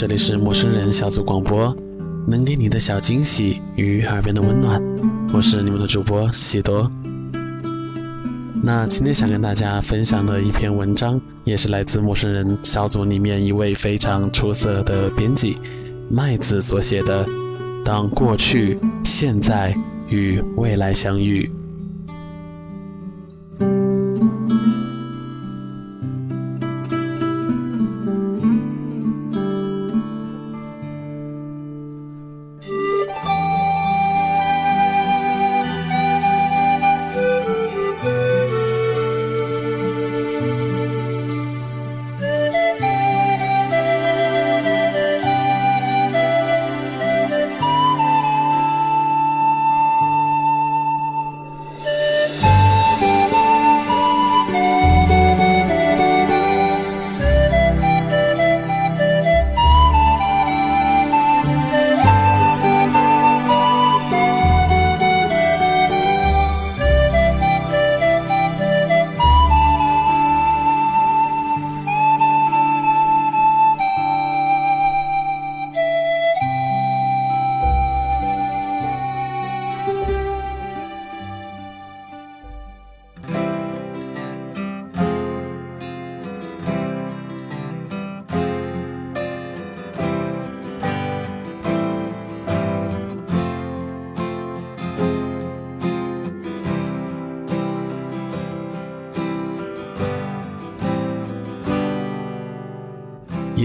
这里是陌生人小组广播，能给你的小惊喜与耳边的温暖，我是你们的主播喜多。那今天想跟大家分享的一篇文章，也是来自陌生人小组里面一位非常出色的编辑麦子所写的《当过去、现在与未来相遇》。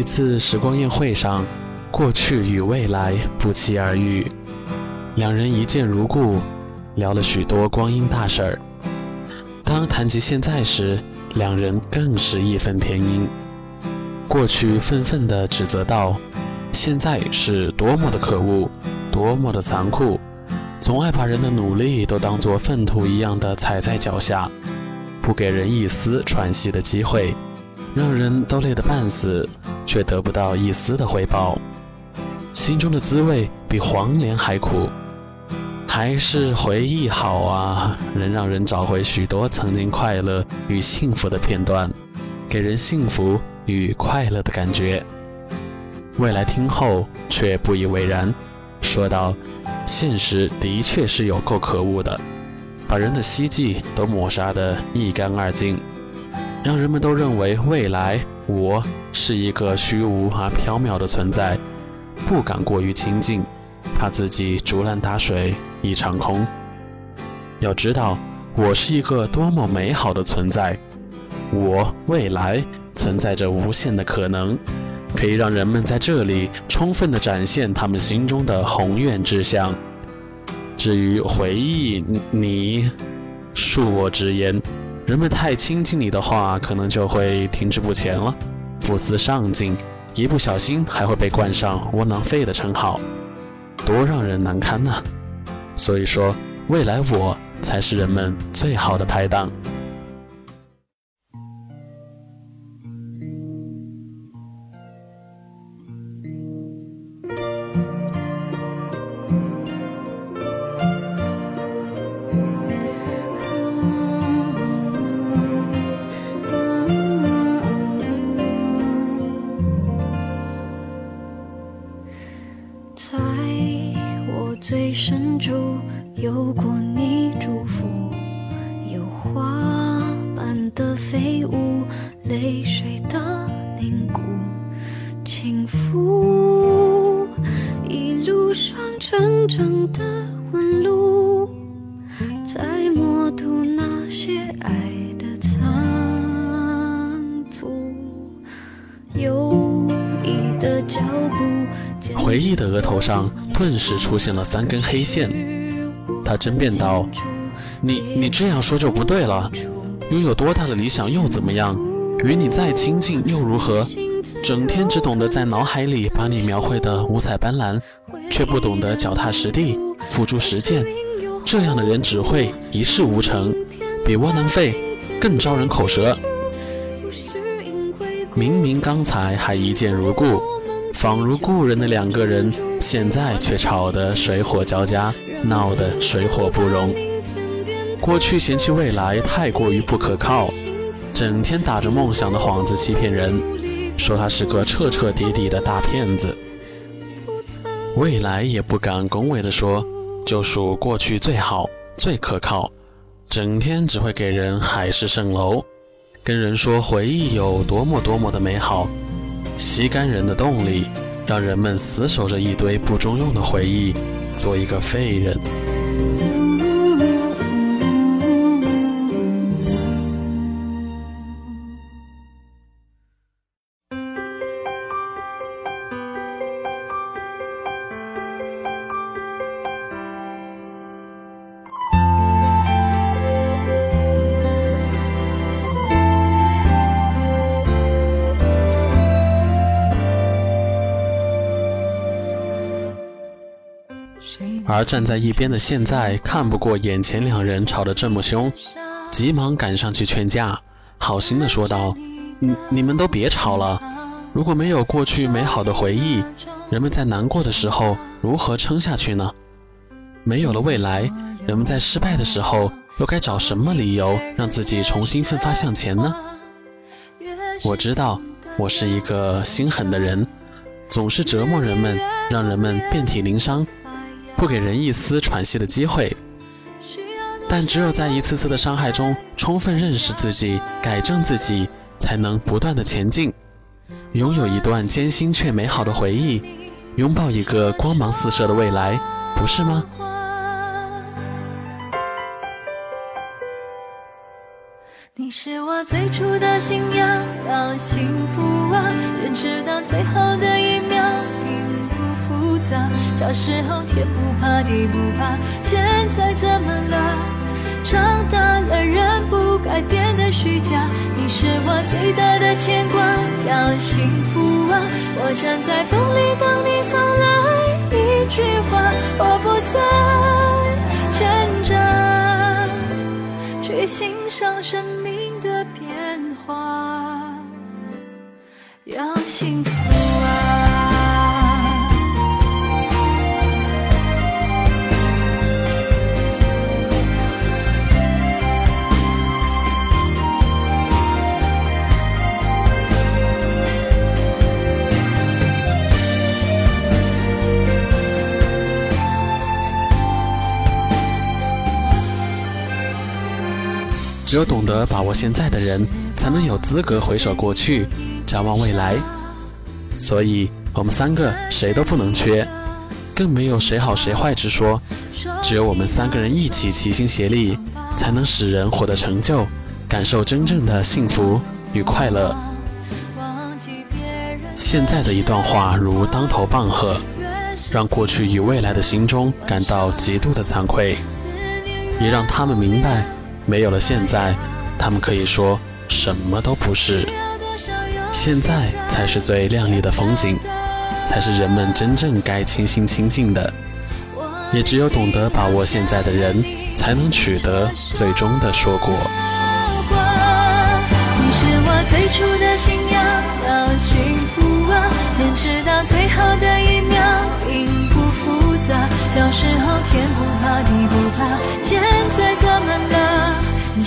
次时光宴会上，过去与未来不期而遇，两人一见如故，聊了许多光阴大事儿。当谈及现在时，两人更是义愤填膺。过去愤愤地指责道：“现在是多么的可恶，多么的残酷，总爱把人的努力都当作粪土一样的踩在脚下，不给人一丝喘息的机会，让人都累得半死。”却得不到一丝的回报，心中的滋味比黄连还苦。还是回忆好啊，能让人找回许多曾经快乐与幸福的片段，给人幸福与快乐的感觉。未来听后却不以为然，说道：“现实的确是有够可恶的，把人的希冀都抹杀得一干二净，让人们都认为未来。”我是一个虚无而缥缈的存在，不敢过于亲近，怕自己竹篮打水一场空。要知道，我是一个多么美好的存在，我未来存在着无限的可能，可以让人们在这里充分的展现他们心中的宏愿志向。至于回忆，你恕我直言。人们太亲近你的话，可能就会停滞不前了，不思上进，一不小心还会被冠上窝囊废的称号，多让人难堪呐！所以说，未来我才是人们最好的拍档。水的凝固，轻抚真正的纹路，在默读那些爱的残阻。犹疑的脚步，回忆的额头上顿时出现了三根黑线。他争辩道：“你你这样说就不对了。拥有多大的理想又怎么样？与你再亲近又如何？整天只懂得在脑海里把你描绘的五彩斑斓，却不懂得脚踏实地付诸实践。这样的人只会一事无成，比窝囊废更招人口舌。明明刚才还一见如故，仿如故人的两个人，现在却吵得水火交加。”闹得水火不容。过去嫌弃未来太过于不可靠，整天打着梦想的幌子欺骗人，说他是个彻彻底底的大骗子。未来也不敢恭维地说，就属过去最好最可靠，整天只会给人海市蜃楼，跟人说回忆有多么多么的美好，吸干人的动力，让人们死守着一堆不中用的回忆。做一个废人。而站在一边的现在看不过眼前两人吵得这么凶，急忙赶上去劝架，好心的说道：“你你们都别吵了，如果没有过去美好的回忆，人们在难过的时候如何撑下去呢？没有了未来，人们在失败的时候又该找什么理由让自己重新奋发向前呢？我知道，我是一个心狠的人，总是折磨人们，让人们遍体鳞伤。”不给人一丝喘息的机会，但只有在一次次的伤害中充分认识自己、改正自己，才能不断的前进，拥有一段艰辛却美好的回忆，拥抱一个光芒四射的未来，不是吗？你是我最初的信仰，让幸福啊，坚持到最后的一秒。小时候天不怕地不怕，现在怎么了？长大了人不该变得虚假。你是我最大的牵挂，要幸福啊！我站在风里等你送来一句话，我不再挣扎，去欣赏生命的变化，要幸福。只有懂得把握现在的人，才能有资格回首过去，展望未来。所以，我们三个谁都不能缺，更没有谁好谁坏之说。只有我们三个人一起齐心协力，才能使人获得成就，感受真正的幸福与快乐。现在的一段话如当头棒喝，让过去与未来的心中感到极度的惭愧，也让他们明白。没有了现在，他们可以说什么都不是。现在才是最亮丽的风景，才是人们真正该清心清静的。也只有懂得把握现在的人，才能取得最终的硕果。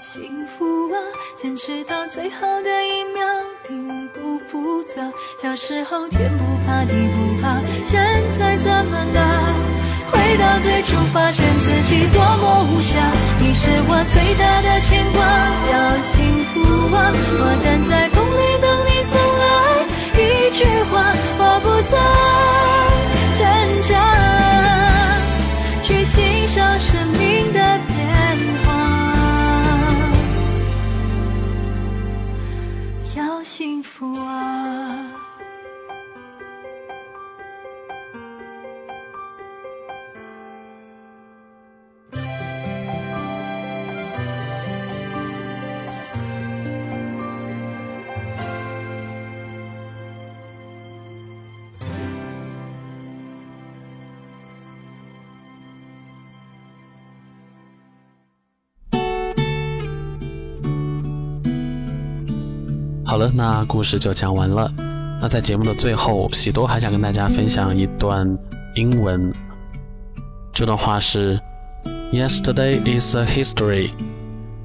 幸福啊！坚持到最后的一秒，并不复杂。小时候天不怕地不怕，现在怎么了？回到最初，发现自己多么无暇。你是我最大的牵挂，要幸福啊！我站在风里等你送来一句话，我不再好了，那故事就讲完了。那在节目的最后，喜多还想跟大家分享一段英文。这段话是：Yesterday is a history,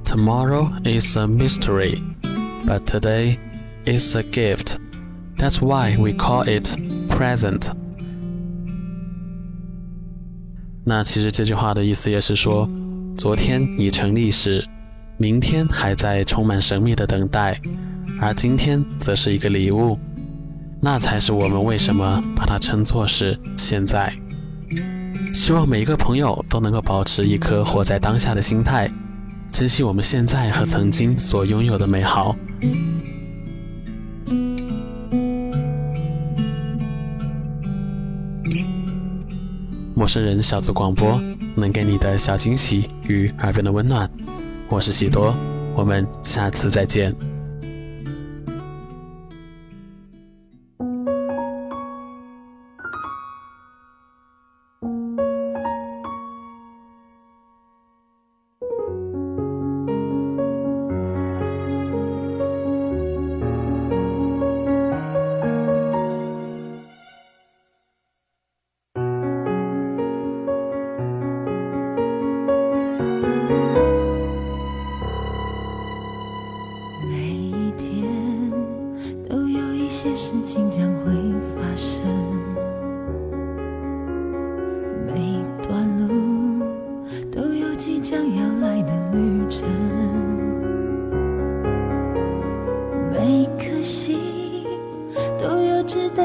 tomorrow is a mystery, but today is a gift. That's why we call it present. 那其实这句话的意思也是说，昨天已成历史，明天还在充满神秘的等待。而今天则是一个礼物，那才是我们为什么把它称作是现在。希望每一个朋友都能够保持一颗活在当下的心态，珍惜我们现在和曾经所拥有的美好。陌生人小组广播能给你的小惊喜与耳边的温暖，我是喜多，我们下次再见。